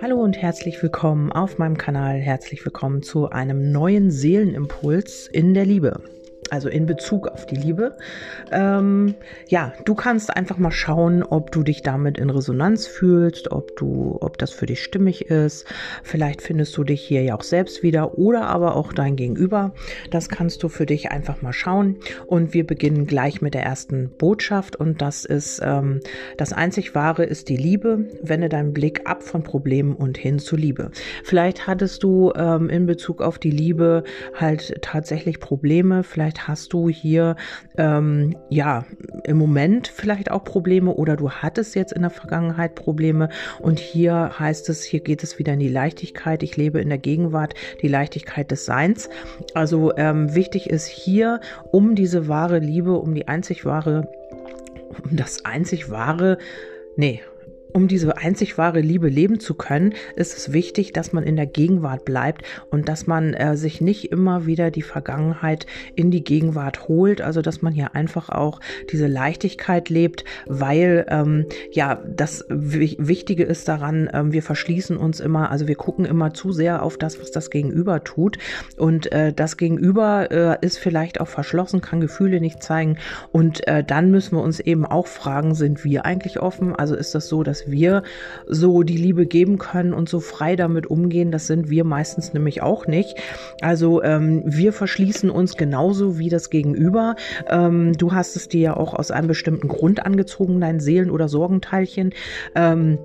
Hallo und herzlich willkommen auf meinem Kanal. Herzlich willkommen zu einem neuen Seelenimpuls in der Liebe also in Bezug auf die Liebe. Ähm, ja, du kannst einfach mal schauen, ob du dich damit in Resonanz fühlst, ob du, ob das für dich stimmig ist. Vielleicht findest du dich hier ja auch selbst wieder oder aber auch dein Gegenüber. Das kannst du für dich einfach mal schauen. Und wir beginnen gleich mit der ersten Botschaft und das ist ähm, das einzig Wahre ist die Liebe. Wende deinen Blick ab von Problemen und hin zu Liebe. Vielleicht hattest du ähm, in Bezug auf die Liebe halt tatsächlich Probleme. Vielleicht hast du hier ähm, ja im Moment vielleicht auch Probleme oder du hattest jetzt in der Vergangenheit Probleme und hier heißt es, hier geht es wieder in die Leichtigkeit. Ich lebe in der Gegenwart, die Leichtigkeit des Seins. Also ähm, wichtig ist hier, um diese wahre Liebe, um die einzig wahre, um das einzig wahre, nee, um diese einzig wahre Liebe leben zu können, ist es wichtig, dass man in der Gegenwart bleibt und dass man äh, sich nicht immer wieder die Vergangenheit in die Gegenwart holt. Also dass man hier einfach auch diese Leichtigkeit lebt, weil ähm, ja das Wichtige ist daran, ähm, wir verschließen uns immer, also wir gucken immer zu sehr auf das, was das Gegenüber tut und äh, das Gegenüber äh, ist vielleicht auch verschlossen, kann Gefühle nicht zeigen und äh, dann müssen wir uns eben auch fragen, sind wir eigentlich offen? Also ist das so, dass wir so die Liebe geben können und so frei damit umgehen. Das sind wir meistens nämlich auch nicht. Also ähm, wir verschließen uns genauso wie das Gegenüber. Ähm, du hast es dir ja auch aus einem bestimmten Grund angezogen, dein Seelen- oder Sorgenteilchen. Ähm,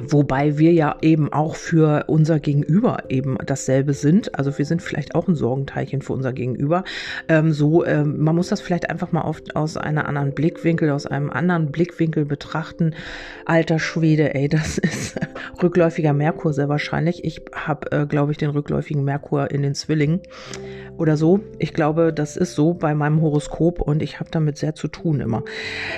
Wobei wir ja eben auch für unser Gegenüber eben dasselbe sind. Also wir sind vielleicht auch ein Sorgenteilchen für unser Gegenüber. Ähm, so, ähm, man muss das vielleicht einfach mal auf, aus einer anderen Blickwinkel, aus einem anderen Blickwinkel betrachten. Alter Schwede, ey, das ist rückläufiger Merkur sehr wahrscheinlich. Ich habe, äh, glaube ich, den rückläufigen Merkur in den Zwillingen oder so. Ich glaube, das ist so bei meinem Horoskop und ich habe damit sehr zu tun immer.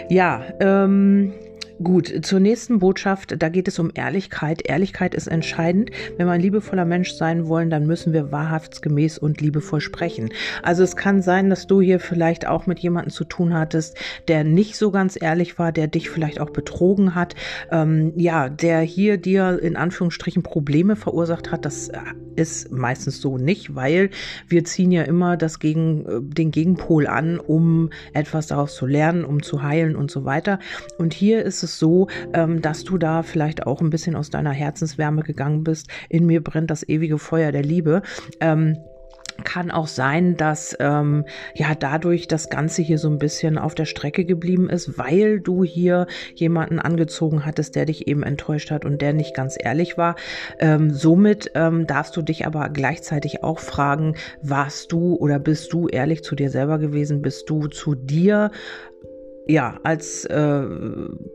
Ja, ähm, Gut, zur nächsten Botschaft, da geht es um Ehrlichkeit. Ehrlichkeit ist entscheidend. Wenn wir ein liebevoller Mensch sein wollen, dann müssen wir wahrhaftsgemäß und liebevoll sprechen. Also es kann sein, dass du hier vielleicht auch mit jemandem zu tun hattest, der nicht so ganz ehrlich war, der dich vielleicht auch betrogen hat, ähm, ja, der hier dir in Anführungsstrichen Probleme verursacht hat. Das ist meistens so nicht, weil wir ziehen ja immer das gegen, äh, den Gegenpol an, um etwas daraus zu lernen, um zu heilen und so weiter. Und hier ist es es so, ähm, dass du da vielleicht auch ein bisschen aus deiner Herzenswärme gegangen bist. In mir brennt das ewige Feuer der Liebe. Ähm, kann auch sein, dass ähm, ja dadurch das Ganze hier so ein bisschen auf der Strecke geblieben ist, weil du hier jemanden angezogen hattest, der dich eben enttäuscht hat und der nicht ganz ehrlich war. Ähm, somit ähm, darfst du dich aber gleichzeitig auch fragen, warst du oder bist du ehrlich zu dir selber gewesen? Bist du zu dir ja, als äh,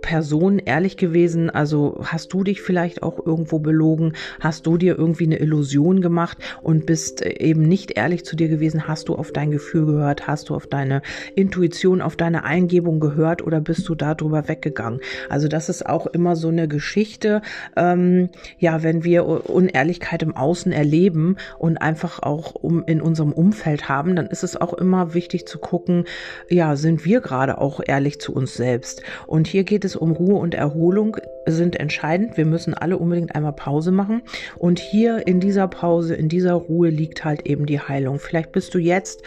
Person ehrlich gewesen? Also hast du dich vielleicht auch irgendwo belogen? Hast du dir irgendwie eine Illusion gemacht und bist äh, eben nicht ehrlich zu dir gewesen? Hast du auf dein Gefühl gehört? Hast du auf deine Intuition, auf deine Eingebung gehört oder bist du darüber weggegangen? Also das ist auch immer so eine Geschichte. Ähm, ja, wenn wir Unehrlichkeit im Außen erleben und einfach auch um in unserem Umfeld haben, dann ist es auch immer wichtig zu gucken, ja, sind wir gerade auch ehrlich ehrlich zu uns selbst. Und hier geht es um Ruhe und Erholung sind entscheidend. Wir müssen alle unbedingt einmal Pause machen. Und hier in dieser Pause, in dieser Ruhe liegt halt eben die Heilung. Vielleicht bist du jetzt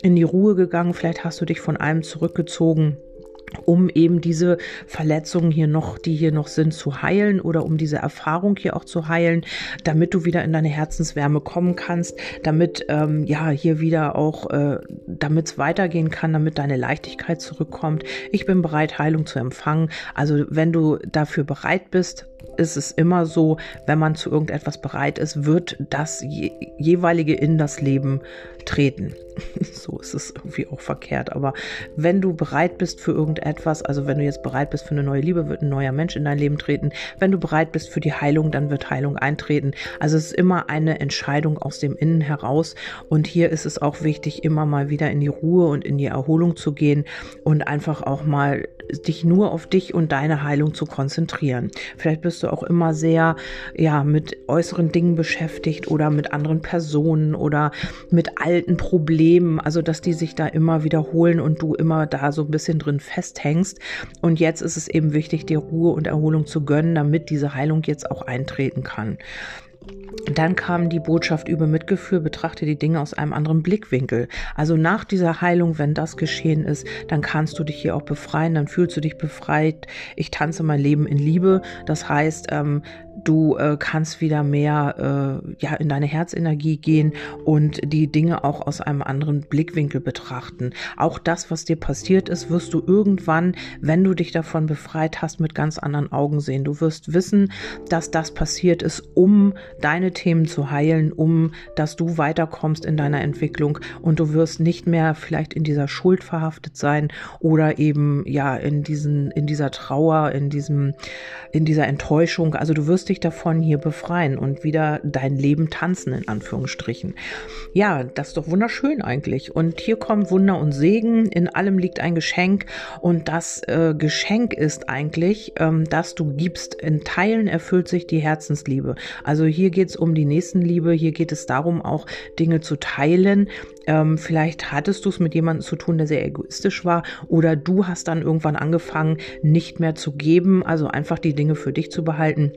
in die Ruhe gegangen, vielleicht hast du dich von allem zurückgezogen um eben diese Verletzungen hier noch, die hier noch sind, zu heilen oder um diese Erfahrung hier auch zu heilen, damit du wieder in deine Herzenswärme kommen kannst, damit ähm, ja hier wieder auch, äh, damit es weitergehen kann, damit deine Leichtigkeit zurückkommt. Ich bin bereit, Heilung zu empfangen. Also wenn du dafür bereit bist, ist es immer so, wenn man zu irgendetwas bereit ist, wird das je, jeweilige in das Leben treten. so ist es irgendwie auch verkehrt. Aber wenn du bereit bist für irgendetwas, also wenn du jetzt bereit bist für eine neue Liebe, wird ein neuer Mensch in dein Leben treten. Wenn du bereit bist für die Heilung, dann wird Heilung eintreten. Also es ist immer eine Entscheidung aus dem Innen heraus. Und hier ist es auch wichtig, immer mal wieder in die Ruhe und in die Erholung zu gehen und einfach auch mal dich nur auf dich und deine Heilung zu konzentrieren. Vielleicht bist du auch immer sehr, ja, mit äußeren Dingen beschäftigt oder mit anderen Personen oder mit alten Problemen, also dass die sich da immer wiederholen und du immer da so ein bisschen drin festhängst. Und jetzt ist es eben wichtig, dir Ruhe und Erholung zu gönnen, damit diese Heilung jetzt auch eintreten kann. Dann kam die Botschaft über Mitgefühl, betrachte die Dinge aus einem anderen Blickwinkel. Also nach dieser Heilung, wenn das geschehen ist, dann kannst du dich hier auch befreien, dann fühlst du dich befreit. Ich tanze mein Leben in Liebe. Das heißt, ähm, du äh, kannst wieder mehr äh, ja in deine Herzenergie gehen und die Dinge auch aus einem anderen Blickwinkel betrachten. Auch das, was dir passiert ist, wirst du irgendwann, wenn du dich davon befreit hast, mit ganz anderen Augen sehen. Du wirst wissen, dass das passiert ist, um deine Themen zu heilen, um dass du weiterkommst in deiner Entwicklung und du wirst nicht mehr vielleicht in dieser Schuld verhaftet sein oder eben ja in diesen in dieser Trauer, in diesem in dieser Enttäuschung. Also du wirst dich davon hier befreien und wieder dein Leben tanzen, in Anführungsstrichen. Ja, das ist doch wunderschön eigentlich. Und hier kommen Wunder und Segen. In allem liegt ein Geschenk. Und das äh, Geschenk ist eigentlich, ähm, dass du gibst. In Teilen erfüllt sich die Herzensliebe. Also hier geht es um die Nächstenliebe. Hier geht es darum, auch Dinge zu teilen. Ähm, vielleicht hattest du es mit jemandem zu tun, der sehr egoistisch war. Oder du hast dann irgendwann angefangen, nicht mehr zu geben. Also einfach die Dinge für dich zu behalten.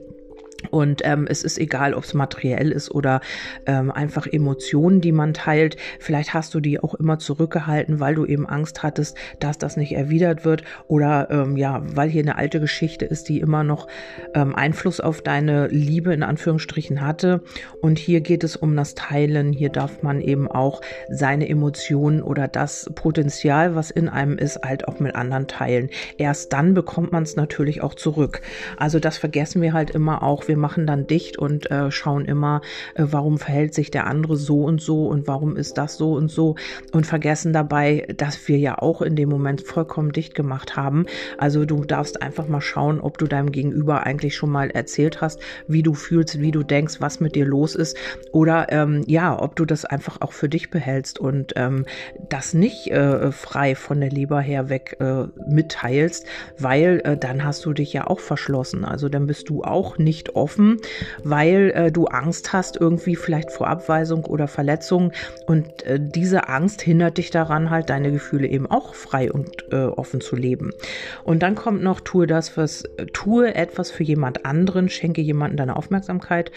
Und ähm, es ist egal, ob es materiell ist oder ähm, einfach Emotionen, die man teilt. Vielleicht hast du die auch immer zurückgehalten, weil du eben Angst hattest, dass das nicht erwidert wird. Oder ähm, ja, weil hier eine alte Geschichte ist, die immer noch ähm, Einfluss auf deine Liebe in Anführungsstrichen hatte. Und hier geht es um das Teilen. Hier darf man eben auch seine Emotionen oder das Potenzial, was in einem ist, halt auch mit anderen teilen. Erst dann bekommt man es natürlich auch zurück. Also das vergessen wir halt immer auch. Wir wir machen dann dicht und äh, schauen immer, äh, warum verhält sich der andere so und so und warum ist das so und so und vergessen dabei, dass wir ja auch in dem Moment vollkommen dicht gemacht haben. Also du darfst einfach mal schauen, ob du deinem Gegenüber eigentlich schon mal erzählt hast, wie du fühlst, wie du denkst, was mit dir los ist oder ähm, ja, ob du das einfach auch für dich behältst und ähm, das nicht äh, frei von der Leber her weg äh, mitteilst, weil äh, dann hast du dich ja auch verschlossen. Also dann bist du auch nicht offen, weil äh, du Angst hast, irgendwie vielleicht vor Abweisung oder Verletzung. Und äh, diese Angst hindert dich daran, halt deine Gefühle eben auch frei und äh, offen zu leben. Und dann kommt noch, tue das, was, tue etwas für jemand anderen, schenke jemandem deine Aufmerksamkeit.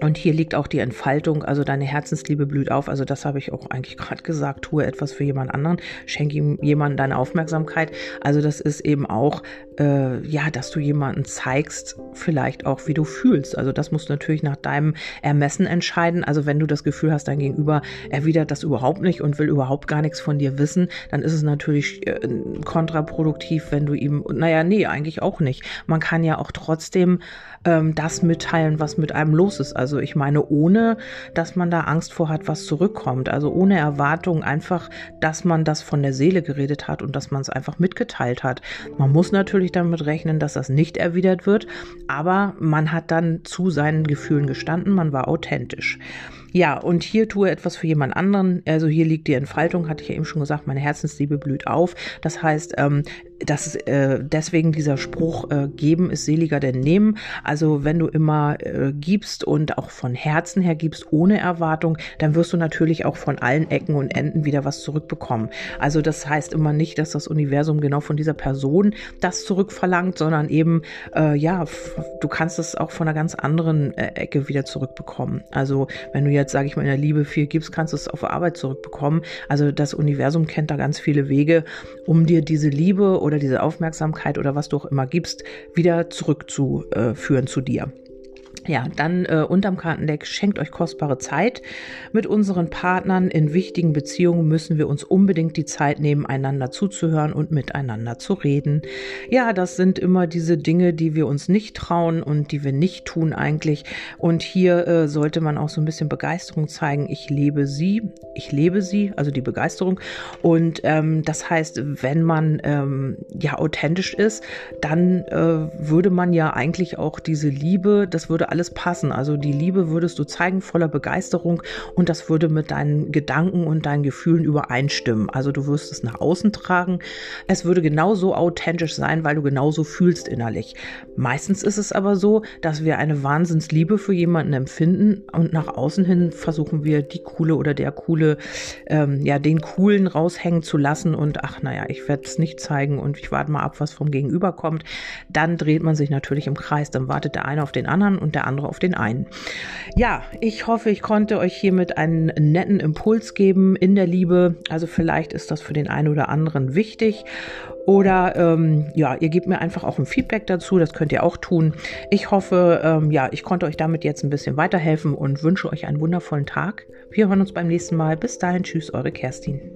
Und hier liegt auch die Entfaltung, also deine Herzensliebe blüht auf. Also das habe ich auch eigentlich gerade gesagt. Tue etwas für jemand anderen, schenke ihm jemandem deine Aufmerksamkeit. Also das ist eben auch, äh, ja, dass du jemanden zeigst, vielleicht auch, wie du fühlst. Also das musst du natürlich nach deinem Ermessen entscheiden. Also wenn du das Gefühl hast, dein Gegenüber erwidert das überhaupt nicht und will überhaupt gar nichts von dir wissen, dann ist es natürlich äh, kontraproduktiv, wenn du ihm, naja, nee, eigentlich auch nicht. Man kann ja auch trotzdem ähm, das mitteilen, was mit einem los ist. Also ich meine, ohne, dass man da Angst vor hat, was zurückkommt. Also ohne Erwartung einfach, dass man das von der Seele geredet hat und dass man es einfach mitgeteilt hat. Man muss natürlich damit rechnen, dass das nicht erwidert wird, aber man hat dann zu seinen Gefühlen gestanden, man war authentisch. Ja, und hier tue etwas für jemand anderen. Also hier liegt die Entfaltung, hatte ich ja eben schon gesagt, meine Herzensliebe blüht auf. Das heißt, ähm, das äh, deswegen dieser Spruch, äh, geben ist seliger denn nehmen. Also wenn du immer äh, gibst und auch von Herzen her gibst, ohne Erwartung, dann wirst du natürlich auch von allen Ecken und Enden wieder was zurückbekommen. Also das heißt immer nicht, dass das Universum genau von dieser Person das zurückverlangt, sondern eben, äh, ja, du kannst es auch von einer ganz anderen äh, Ecke wieder zurückbekommen. Also wenn du jetzt, sage ich mal, in der Liebe viel gibst, kannst du es auf Arbeit zurückbekommen. Also das Universum kennt da ganz viele Wege, um dir diese Liebe oder diese Aufmerksamkeit oder was du auch immer gibst, wieder zurückzuführen zu dir. Ja, dann äh, unterm Kartendeck schenkt euch kostbare Zeit. Mit unseren Partnern in wichtigen Beziehungen müssen wir uns unbedingt die Zeit nehmen, einander zuzuhören und miteinander zu reden. Ja, das sind immer diese Dinge, die wir uns nicht trauen und die wir nicht tun eigentlich. Und hier äh, sollte man auch so ein bisschen Begeisterung zeigen. Ich lebe sie, ich lebe sie, also die Begeisterung. Und ähm, das heißt, wenn man ähm, ja authentisch ist, dann äh, würde man ja eigentlich auch diese Liebe, das würde würde alles passen. Also die Liebe würdest du zeigen voller Begeisterung und das würde mit deinen Gedanken und deinen Gefühlen übereinstimmen. Also du wirst es nach außen tragen. Es würde genauso authentisch sein, weil du genauso fühlst innerlich. Meistens ist es aber so, dass wir eine Wahnsinnsliebe für jemanden empfinden und nach außen hin versuchen wir die coole oder der coole, ähm, ja, den coolen raushängen zu lassen und ach naja, ich werde es nicht zeigen und ich warte mal ab, was vom Gegenüber kommt. Dann dreht man sich natürlich im Kreis. Dann wartet der eine auf den anderen und der andere auf den einen. Ja, ich hoffe, ich konnte euch hiermit einen netten Impuls geben in der Liebe. Also vielleicht ist das für den einen oder anderen wichtig. Oder ähm, ja, ihr gebt mir einfach auch ein Feedback dazu. Das könnt ihr auch tun. Ich hoffe, ähm, ja, ich konnte euch damit jetzt ein bisschen weiterhelfen und wünsche euch einen wundervollen Tag. Wir hören uns beim nächsten Mal. Bis dahin, tschüss, eure Kerstin.